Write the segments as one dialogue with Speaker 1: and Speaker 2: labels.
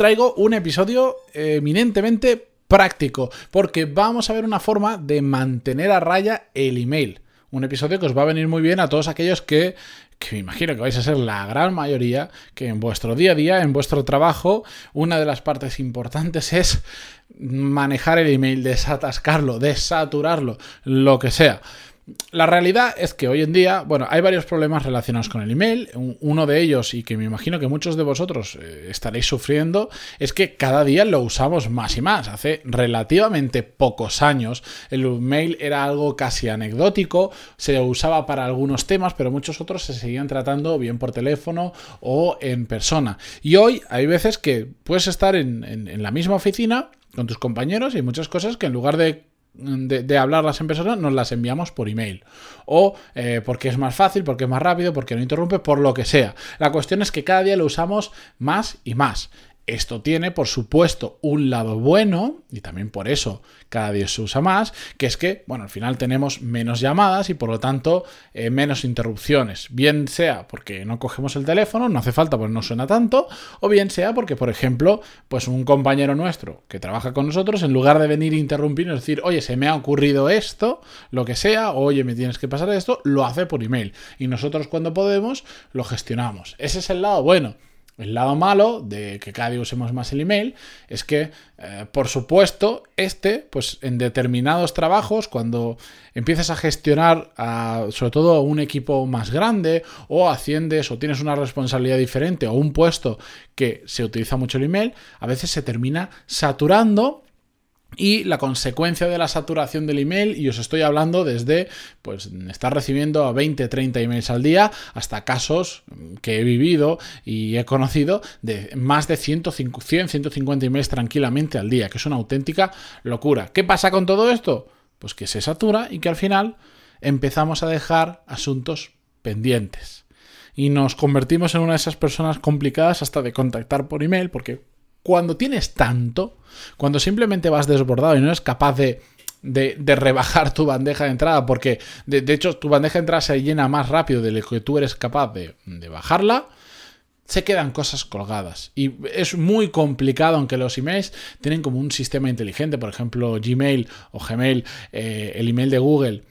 Speaker 1: traigo un episodio eminentemente práctico, porque vamos a ver una forma de mantener a raya el email. Un episodio que os va a venir muy bien a todos aquellos que, que me imagino que vais a ser la gran mayoría, que en vuestro día a día, en vuestro trabajo, una de las partes importantes es manejar el email, desatascarlo, desaturarlo, lo que sea. La realidad es que hoy en día, bueno, hay varios problemas relacionados con el email. Uno de ellos, y que me imagino que muchos de vosotros eh, estaréis sufriendo, es que cada día lo usamos más y más. Hace relativamente pocos años el email era algo casi anecdótico, se usaba para algunos temas, pero muchos otros se seguían tratando bien por teléfono o en persona. Y hoy hay veces que puedes estar en, en la misma oficina con tus compañeros y muchas cosas que en lugar de de, hablarlas en persona, nos las enviamos por email. O eh, porque es más fácil, porque es más rápido, porque no interrumpe, por lo que sea. La cuestión es que cada día lo usamos más y más. Esto tiene, por supuesto, un lado bueno, y también por eso cada día se usa más, que es que, bueno, al final tenemos menos llamadas y por lo tanto eh, menos interrupciones. Bien sea porque no cogemos el teléfono, no hace falta porque no suena tanto, o bien sea porque, por ejemplo, pues un compañero nuestro que trabaja con nosotros, en lugar de venir a interrumpirnos, decir, oye, se me ha ocurrido esto, lo que sea, oye, me tienes que pasar esto, lo hace por email. Y nosotros cuando podemos, lo gestionamos. Ese es el lado bueno. El lado malo de que cada día usemos más el email es que, eh, por supuesto, este, pues en determinados trabajos, cuando empiezas a gestionar sobre todo un equipo más grande o asciendes o tienes una responsabilidad diferente o un puesto que se utiliza mucho el email, a veces se termina saturando y la consecuencia de la saturación del email, y os estoy hablando desde pues estar recibiendo a 20, 30 emails al día, hasta casos que he vivido y he conocido de más de 100, 150 emails tranquilamente al día, que es una auténtica locura. ¿Qué pasa con todo esto? Pues que se satura y que al final empezamos a dejar asuntos pendientes. Y nos convertimos en una de esas personas complicadas hasta de contactar por email, porque cuando tienes tanto, cuando simplemente vas desbordado y no eres capaz de, de, rebajar tu bandeja de entrada, porque de, hecho tu bandeja de entrada se llena más rápido de lo que tú eres capaz de, bajarla, se quedan cosas colgadas. Y es muy complicado, aunque los emails tienen como un sistema inteligente, por ejemplo Gmail o Gmail, eh, el email de Google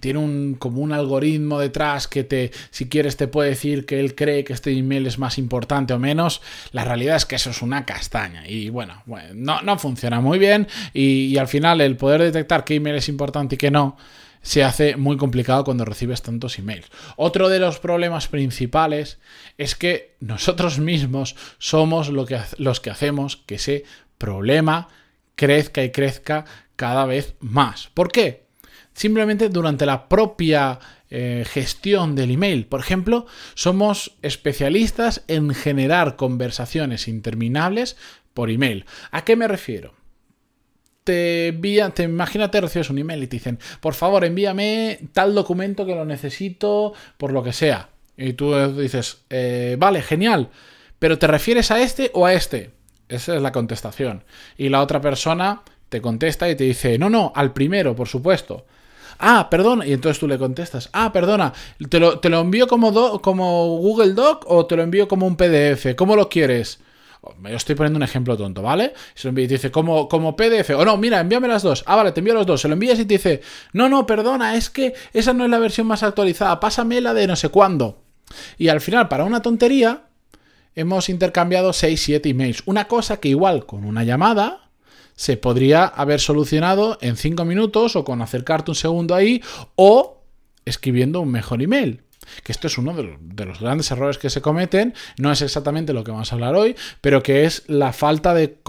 Speaker 1: tiene un, como un algoritmo detrás que te, si quieres, te puede decir que él cree que este email es más importante o menos. La realidad es que eso es una castaña. Y bueno, no, no, funciona muy bien. Y, al final el poder detectar qué email es importante y qué no se hace muy complicado cuando recibes tantos emails. Otro de los problemas principales es que nosotros mismos somos lo que, los que hacemos que ese problema crezca y crezca cada vez más. ¿Por qué? Simplemente durante la propia eh, gestión del email. Por ejemplo, somos especialistas en generar conversaciones interminables por email. ¿A qué me refiero? Te envían, te imagínate recibes un email y te dicen, por favor, envíame tal documento que lo necesito por lo que sea. Y tú dices, eh, vale, genial, pero ¿te refieres a este o a este? Esa es la contestación. Y la otra persona te contesta y te dice, no, no, al primero, por supuesto. Ah, perdona. Y entonces tú le contestas, ah, perdona, ¿te lo, envío como, como Google Doc o te lo envío como un PDF? ¿Cómo lo quieres? Yo estoy poniendo un ejemplo tonto, ¿vale? Se lo envía y te dice, como, como PDF. O no, mira, envíame las dos. Ah, vale, te envío los dos. Se lo envías y te dice, no, no, perdona, es que esa no es la versión más actualizada. Pásame la de no sé cuándo. Y al final, para una tontería, hemos intercambiado 6, 7 emails. Una cosa que igual con una llamada se podría haber solucionado en cinco minutos o con acercarte un segundo ahí o escribiendo un mejor email. Que esto es uno de los, grandes errores que se cometen, no es exactamente lo que vamos a hablar hoy, pero que es la falta de,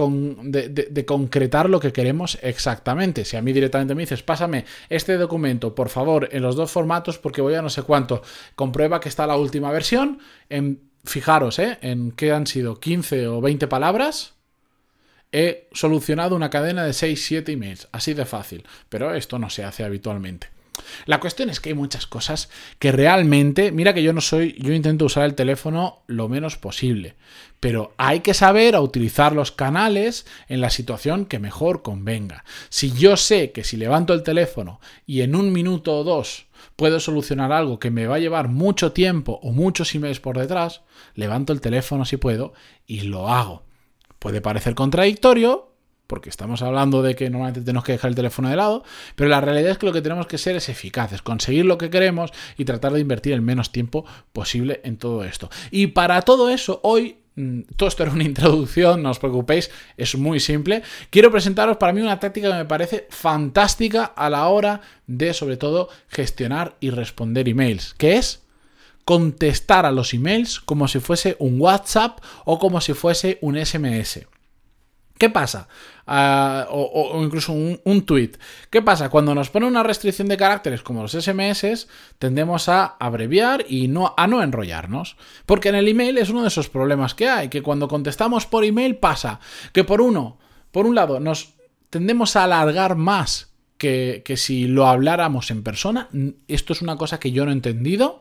Speaker 1: concretar lo que queremos exactamente. Si a mí directamente me dices, pásame este documento, por favor, en los dos formatos, porque voy a no sé cuánto, comprueba que está la última versión, en, fijaros, ¿eh? en que han sido 15 o 20 palabras, he solucionado una cadena de 6-7 emails. Así de fácil. Pero esto no se hace habitualmente. La cuestión es que hay muchas cosas que realmente, mira que yo no soy, yo intento usar el teléfono lo menos posible, pero hay que saber utilizar los canales en la situación que mejor convenga. Si yo sé que si levanto el teléfono y en un minuto o dos puedo solucionar algo que me va a llevar mucho tiempo o muchos emails por detrás, levanto el teléfono si puedo y lo hago. Puede parecer contradictorio, porque estamos hablando de que normalmente tenemos que dejar el teléfono de lado, pero la realidad es que lo que tenemos que ser es eficaces, conseguir lo que queremos y tratar de invertir el menos tiempo posible en todo esto. Y para todo eso, hoy mm, todo esto era una introducción, no os preocupéis, es muy simple. Quiero presentaros para mí una táctica que me parece fantástica a la hora de, sobre todo, gestionar y responder emails, que es contestar a los emails como si fuese un WhatsApp o como si fuese un SMS. ¿Qué pasa? Ah, o, incluso un, un, tweet. ¿Qué pasa? Cuando nos pone una restricción de caracteres como los SMS, tendemos a abreviar y no, a no enrollarnos. Porque en el email es uno de esos problemas que hay, que cuando contestamos por email pasa que por uno, por un lado, nos tendemos a alargar más que, que si lo habláramos en persona. Esto es una cosa que yo no he entendido.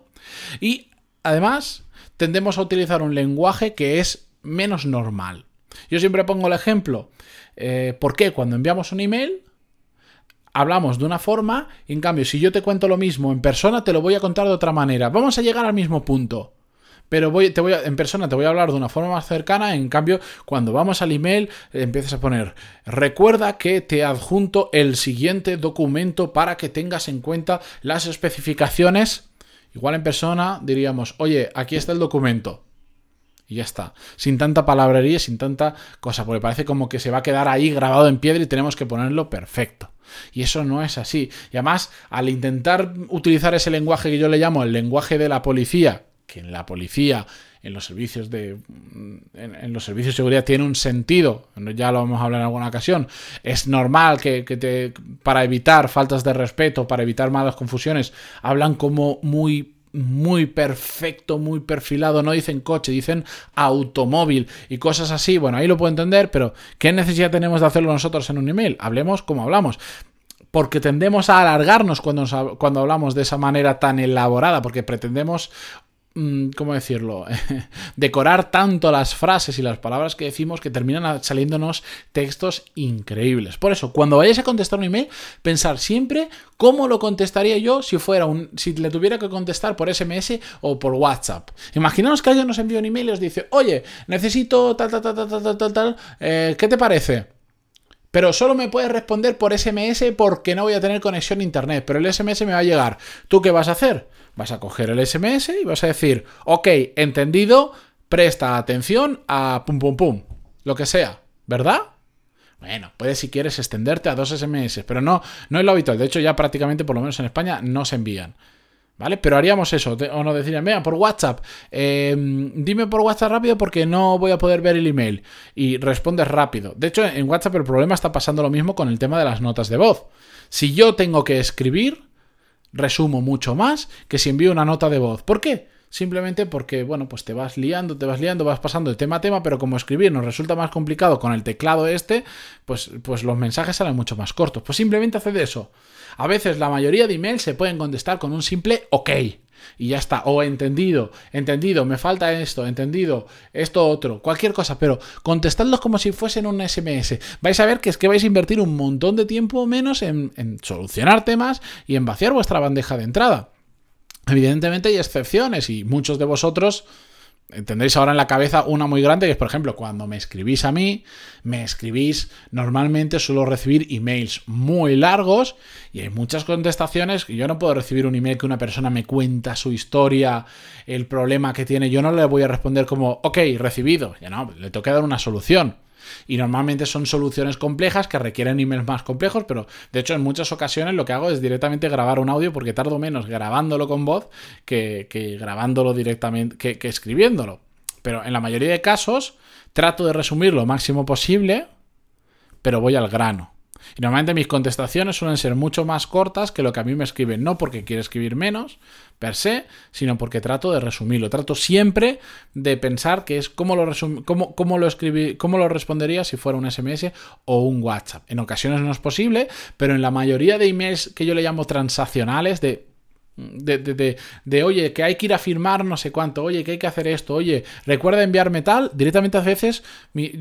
Speaker 1: Y además, tendemos a utilizar un lenguaje que es menos normal. Yo siempre pongo el ejemplo, eh, ¿por qué? Cuando enviamos un email, hablamos de una forma, y en cambio, si yo te cuento lo mismo en persona, te lo voy a contar de otra manera. Vamos a llegar al mismo punto. Pero voy, te voy en persona te voy a hablar de una forma más cercana. En cambio, cuando vamos al email, empiezas a poner: Recuerda que te adjunto el siguiente documento para que tengas en cuenta las especificaciones. Igual en persona diríamos: Oye, aquí está el documento. Y ya está. Sin tanta palabrería, sin tanta cosa, porque parece como que se va a quedar ahí grabado en piedra y tenemos que ponerlo perfecto. Y eso no es así. Y además, al intentar utilizar ese lenguaje que yo le llamo el lenguaje de la policía, que en la policía, en los servicios de. En, los servicios de seguridad tiene un sentido. Ya lo vamos a hablar en alguna ocasión. Es normal que, que te. para evitar faltas de respeto, para evitar malas confusiones, hablan como muy muy perfecto, muy perfilado, no dicen coche, dicen automóvil y cosas así. Bueno, ahí lo puedo entender, pero ¿qué necesidad tenemos de hacerlo nosotros en un email? Hablemos como hablamos. Porque tendemos a alargarnos cuando, cuando hablamos de esa manera tan elaborada, porque pretendemos ¿cómo decirlo? decorar tanto las frases y las palabras que decimos que terminan saliéndonos textos increíbles. Por eso, cuando vayáis a contestar un email, pensar siempre cómo lo contestaría yo si fuera un, si le tuviera que contestar por SMS o por WhatsApp. Imaginaos que alguien nos envía un email y os dice, oye, necesito tal, tal, tal, tal, tal, tal, tal, eh, ¿qué te parece? Pero solo me puedes responder por SMS porque no voy a tener conexión a internet. Pero el SMS me va a llegar. ¿Tú qué vas a hacer? Vas a coger el SMS y vas a decir, ok, entendido, presta atención a pum pum pum, lo que sea, ¿verdad? Bueno, puedes si quieres extenderte a dos SMS, pero no, no es lo habitual. De hecho, ya prácticamente, por lo menos en España, no se envían. ¿Vale? Pero haríamos eso, o nos decían, vea, por WhatsApp, em, dime por WhatsApp rápido porque no voy a poder ver el email. Y respondes rápido. De hecho, en WhatsApp el problema está pasando lo mismo con el tema de las notas de voz. Si yo tengo que escribir, resumo mucho más que si envío una nota de voz. ¿Por qué? Simplemente porque, bueno, pues te vas liando, te vas liando, vas pasando de tema a tema, pero como escribir nos resulta más complicado con el teclado este, pues, pues los mensajes salen mucho más cortos. Pues simplemente haced eso. A veces la mayoría de emails se pueden contestar con un simple OK. Y ya está, o entendido, entendido, me falta esto, entendido, esto otro, cualquier cosa, pero contestadlos como si fuesen un SMS. Vais a ver que es que vais a invertir un montón de tiempo menos en, en solucionar temas y en vaciar vuestra bandeja de entrada. Evidentemente hay excepciones y muchos de vosotros tendréis ahora en la cabeza una muy grande, que es, por ejemplo, cuando me escribís a mí, me escribís, normalmente suelo recibir emails muy largos y hay muchas contestaciones. Yo no puedo recibir un email que una persona me cuenta su historia, el problema que tiene. Yo no le voy a responder como, ok, recibido. Ya no, le tengo que dar una solución. Y normalmente son soluciones complejas que requieren emails más complejos, pero de hecho en muchas ocasiones lo que hago es directamente grabar un audio porque tardo menos grabándolo con voz que, grabándolo directamente, que, que escribiéndolo. Pero en la mayoría de casos trato de resumir lo máximo posible, pero voy al grano. Y normalmente mis contestaciones suelen ser mucho más cortas que lo que a mí me escriben, no porque quiero escribir menos per se, sino porque trato de resumirlo. Trato siempre de pensar que es cómo lo, cómo, cómo lo, cómo lo respondería si fuera un SMS o un WhatsApp. En ocasiones no es posible, pero en la mayoría de emails que yo le llamo transaccionales, de de, oye, que hay que ir a firmar no sé cuánto, oye, que hay que hacer esto, oye, recuerda enviarme tal, directamente a veces,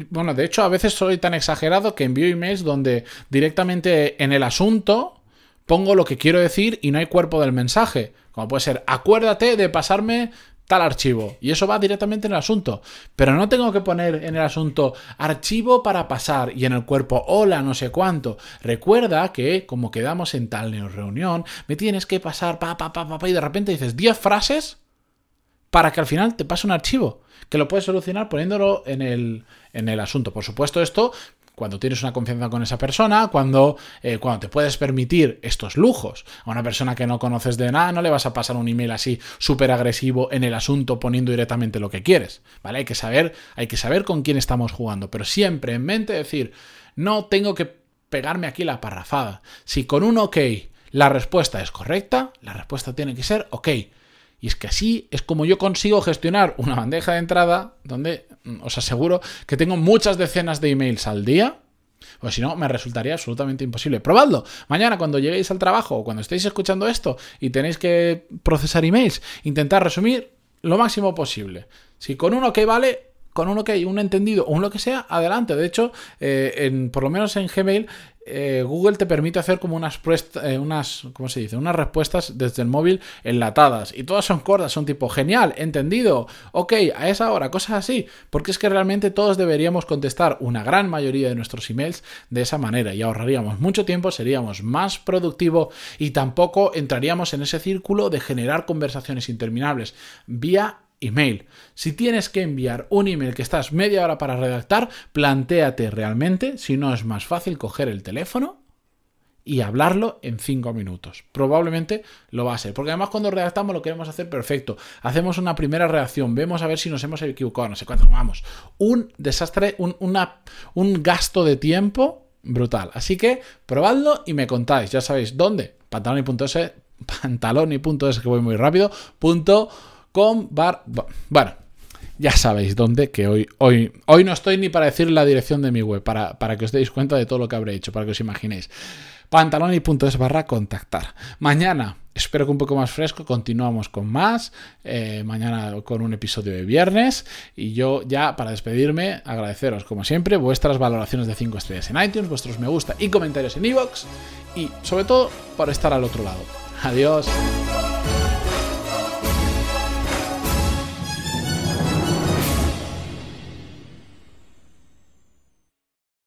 Speaker 1: bueno, de hecho a veces soy tan exagerado que envío emails donde directamente en el asunto pongo lo que quiero decir y no hay cuerpo del mensaje, como puede ser, acuérdate de pasarme tal archivo. Y eso va directamente en el asunto. Pero no tengo que poner en el asunto archivo para pasar y en el cuerpo hola no sé cuánto. Recuerda que como quedamos en tal reunión, me tienes que pasar pa pa pa pa, y de repente dices 10 frases para que al final te pase un archivo que lo puedes solucionar poniéndolo en el, en el asunto. Por supuesto, esto cuando tienes una confianza con esa persona, cuando, eh, cuando te puedes permitir estos lujos. A una persona que no conoces de nada, no le vas a pasar un email así súper agresivo en el asunto poniendo directamente lo que quieres. ¿Vale? Hay que saber, hay que saber con quién estamos jugando, pero siempre en mente decir, no tengo que pegarme aquí la parrafada. Si con un ok la respuesta es correcta, la respuesta tiene que ser ok. Y es que así es como yo consigo gestionar una bandeja de entrada donde Mm, os aseguro que tengo muchas decenas de emails al día. O si no, me resultaría absolutamente imposible. Probadlo. Mañana, cuando lleguéis al trabajo o cuando estéis escuchando esto y tenéis que procesar emails, intentar resumir lo máximo posible. Si con uno que vale, con que hay un entendido o un lo que sea, adelante. De hecho, eh, en, por lo menos en Gmail, eh, Google te permite hacer como unas, eh, unas, ¿cómo se dice? Unas respuestas desde el móvil enlatadas. Y todas son cortas, son tipo, genial, entendido, ok, a esa hora, cosas así. Porque es que realmente todos deberíamos contestar una gran mayoría de nuestros emails de esa manera y ahorraríamos mucho tiempo, seríamos más productivo y tampoco entraríamos en ese círculo de generar conversaciones interminables vía email. Si tienes que enviar un email que estás media hora para redactar, plantéate realmente si no es más fácil coger el teléfono y hablarlo en cinco minutos. Probablemente lo va a ser. Porque además cuando redactamos lo queremos hacer perfecto. Hacemos una primera reacción, vemos a ver si nos hemos equivocado, no sé cuánto. Vamos, un desastre, un, un gasto de tiempo brutal. Así que probadlo y me contáis. Ya sabéis dónde. Pantaloni.es, pantaloni.es que voy muy rápido. Punto con bar... Bueno, ya sabéis dónde, que hoy, hoy, hoy no estoy ni para decir la dirección de mi web, para, para que os deis cuenta de todo lo que habré hecho, para que os imaginéis. Pantaloni.es barra contactar. Mañana, espero que un poco más fresco, continuamos con más. Eh, mañana con un episodio de viernes. Y yo ya, para despedirme, agradeceros, como siempre, vuestras valoraciones de 5 estrellas en iTunes, vuestros me gusta y comentarios en iVoox. y sobre todo, por estar al otro lado. Adiós.